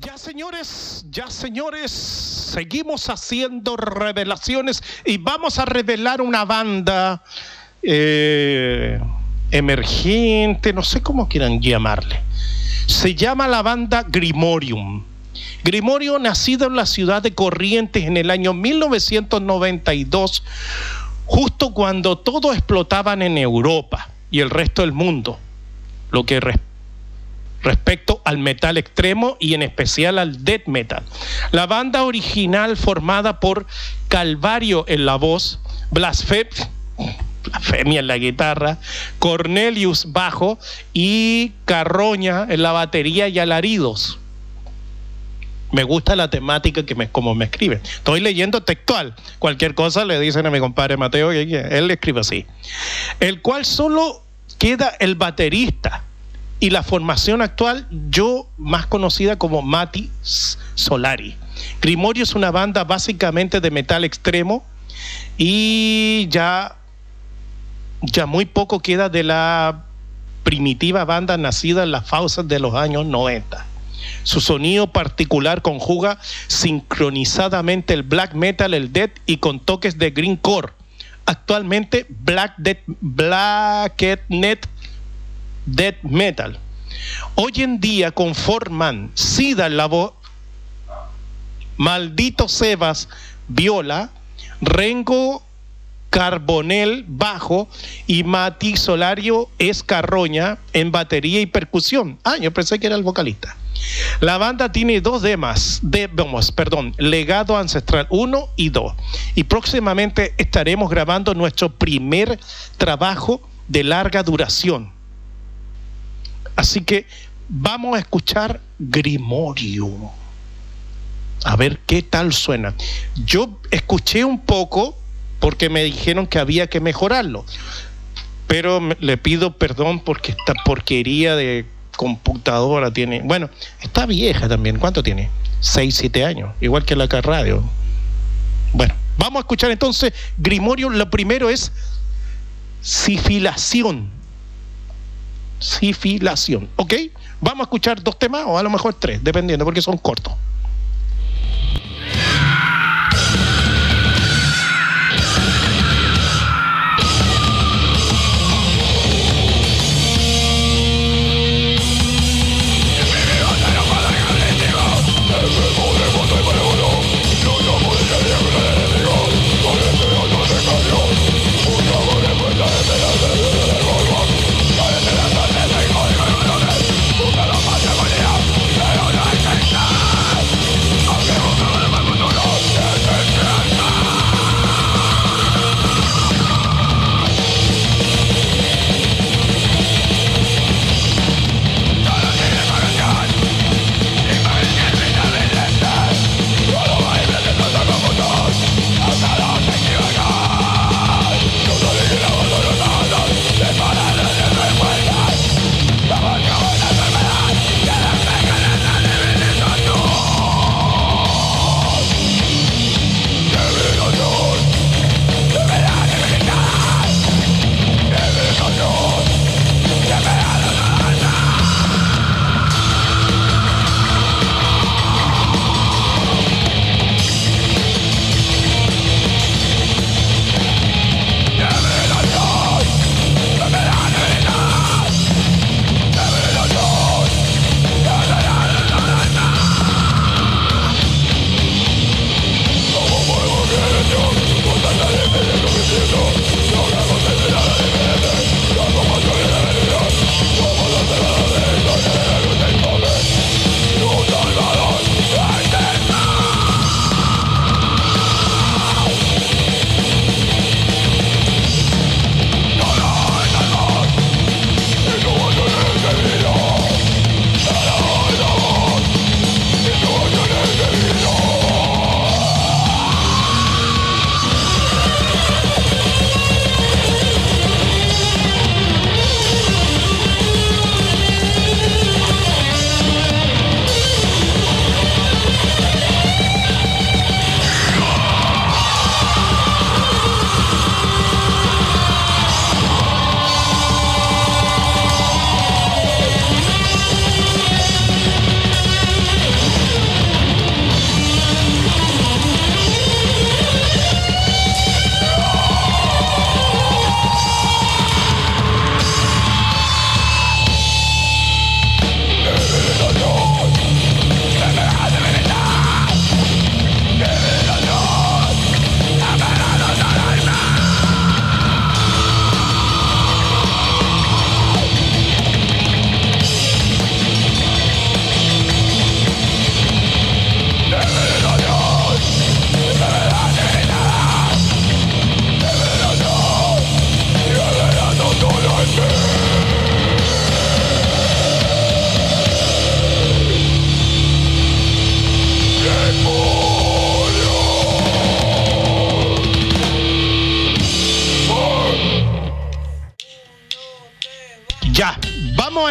Ya señores, ya señores, seguimos haciendo revelaciones y vamos a revelar una banda eh, emergente, no sé cómo quieran llamarle. Se llama la banda Grimorium. Grimorio, nacido en la ciudad de Corrientes en el año 1992, justo cuando todo explotaban en Europa y el resto del mundo, lo que respecto al metal extremo y en especial al death metal. La banda original formada por Calvario en la voz, Blasfemia en la guitarra, Cornelius bajo y Carroña en la batería y alaridos me gusta la temática que me, como me escribe. Estoy leyendo textual. Cualquier cosa le dicen a mi compadre Mateo él le escribe así. El cual solo queda el baterista y la formación actual, yo más conocida como Mati Solari. Grimorio es una banda básicamente de metal extremo y ya, ya muy poco queda de la primitiva banda nacida en las fauces de los años 90. Su sonido particular conjuga sincronizadamente el black metal, el death y con toques de greencore. Actualmente Black Death, Net Death Metal. Hoy en día conforman Sida en la voz, Maldito Sebas viola, Rengo Carbonel bajo y Mati Solario Escarroña en batería y percusión. Ah, yo pensé que era el vocalista. La banda tiene dos demás, de, vamos, perdón, Legado Ancestral 1 y 2. Y próximamente estaremos grabando nuestro primer trabajo de larga duración. Así que vamos a escuchar Grimorio. A ver qué tal suena. Yo escuché un poco porque me dijeron que había que mejorarlo. Pero le pido perdón porque esta porquería de computadora tiene. Bueno, está vieja también. ¿Cuánto tiene? 6, 7 años. Igual que la Car Radio. Bueno, vamos a escuchar entonces Grimorio. Lo primero es sifilación. Sifilación. ¿Ok? Vamos a escuchar dos temas o a lo mejor tres, dependiendo, porque son cortos.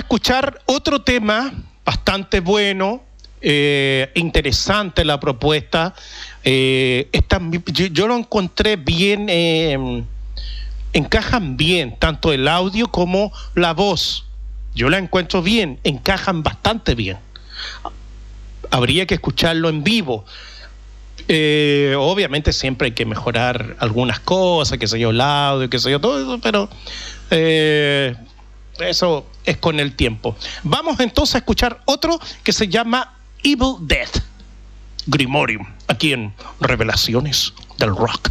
Escuchar otro tema bastante bueno, eh, interesante la propuesta. Eh, yo, lo encontré bien, eh, encajan bien, tanto el audio como la voz. Yo la encuentro bien, encajan bastante bien. Habría que escucharlo en vivo. obviamente siempre hay que mejorar algunas cosas, que sé yo, el audio, que sé yo, todo eso, pero eso es con el tiempo. Vamos entonces a escuchar otro que se llama Evil Death, Grimorium, aquí en Revelaciones del Rock.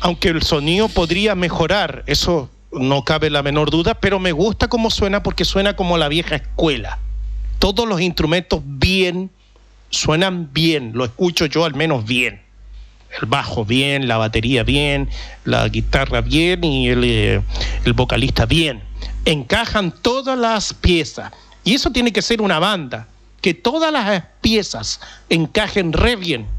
Aunque el sonido podría mejorar, eso no cabe la menor duda, pero me gusta cómo suena porque suena como la vieja escuela. Todos los instrumentos bien, suenan bien, lo escucho yo al menos bien. El bajo bien, la batería bien, la guitarra bien y el, eh, el vocalista bien. Encajan todas las piezas. Y eso tiene que ser una banda, que todas las piezas encajen re bien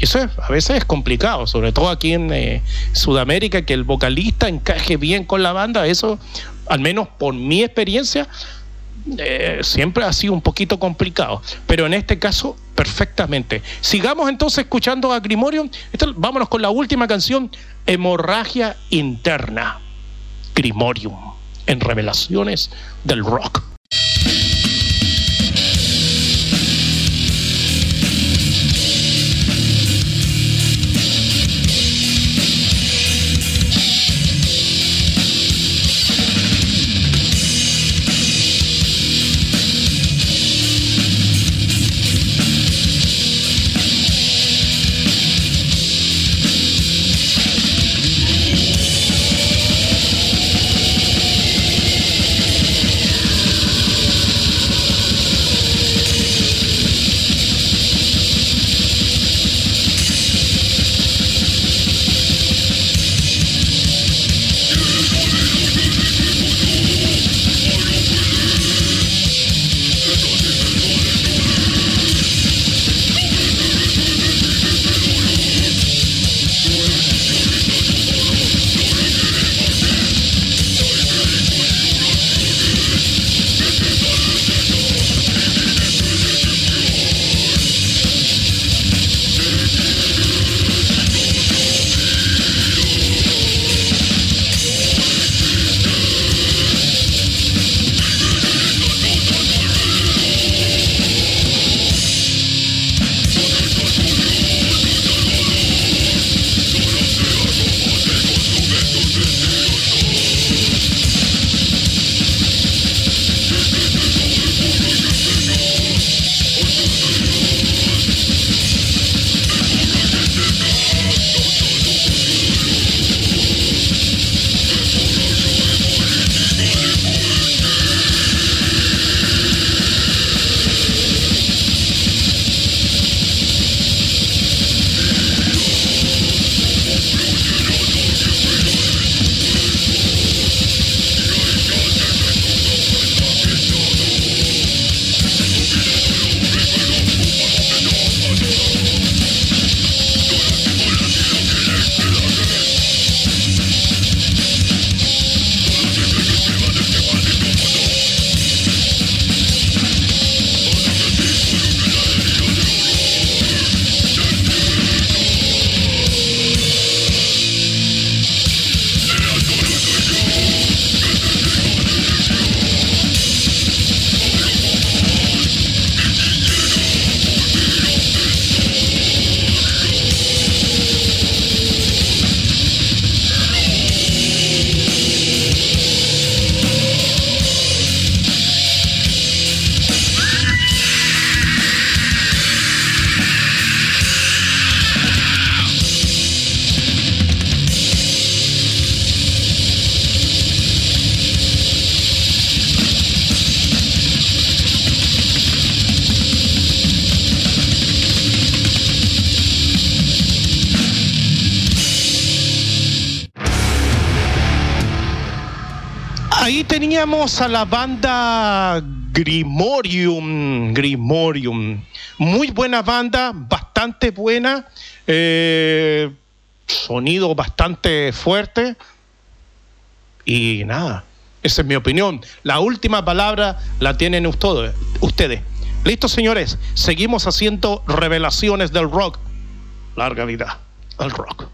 eso a veces es complicado, sobre todo aquí en eh, Sudamérica, que el vocalista encaje bien con la banda, eso, al menos por mi experiencia, eh, siempre ha sido un poquito complicado, pero en este caso perfectamente. Sigamos entonces escuchando a Grimorium. vámonos con la última canción, Hemorragia Interna. Grimorium, en Revelaciones del Rock. Teníamos a la banda Grimorium, Grimorium, muy buena banda, bastante buena, eh, sonido bastante fuerte y nada, esa es mi opinión. La última palabra la tienen ustedes. ustedes. Listo, señores, seguimos haciendo revelaciones del rock. Larga vida al rock.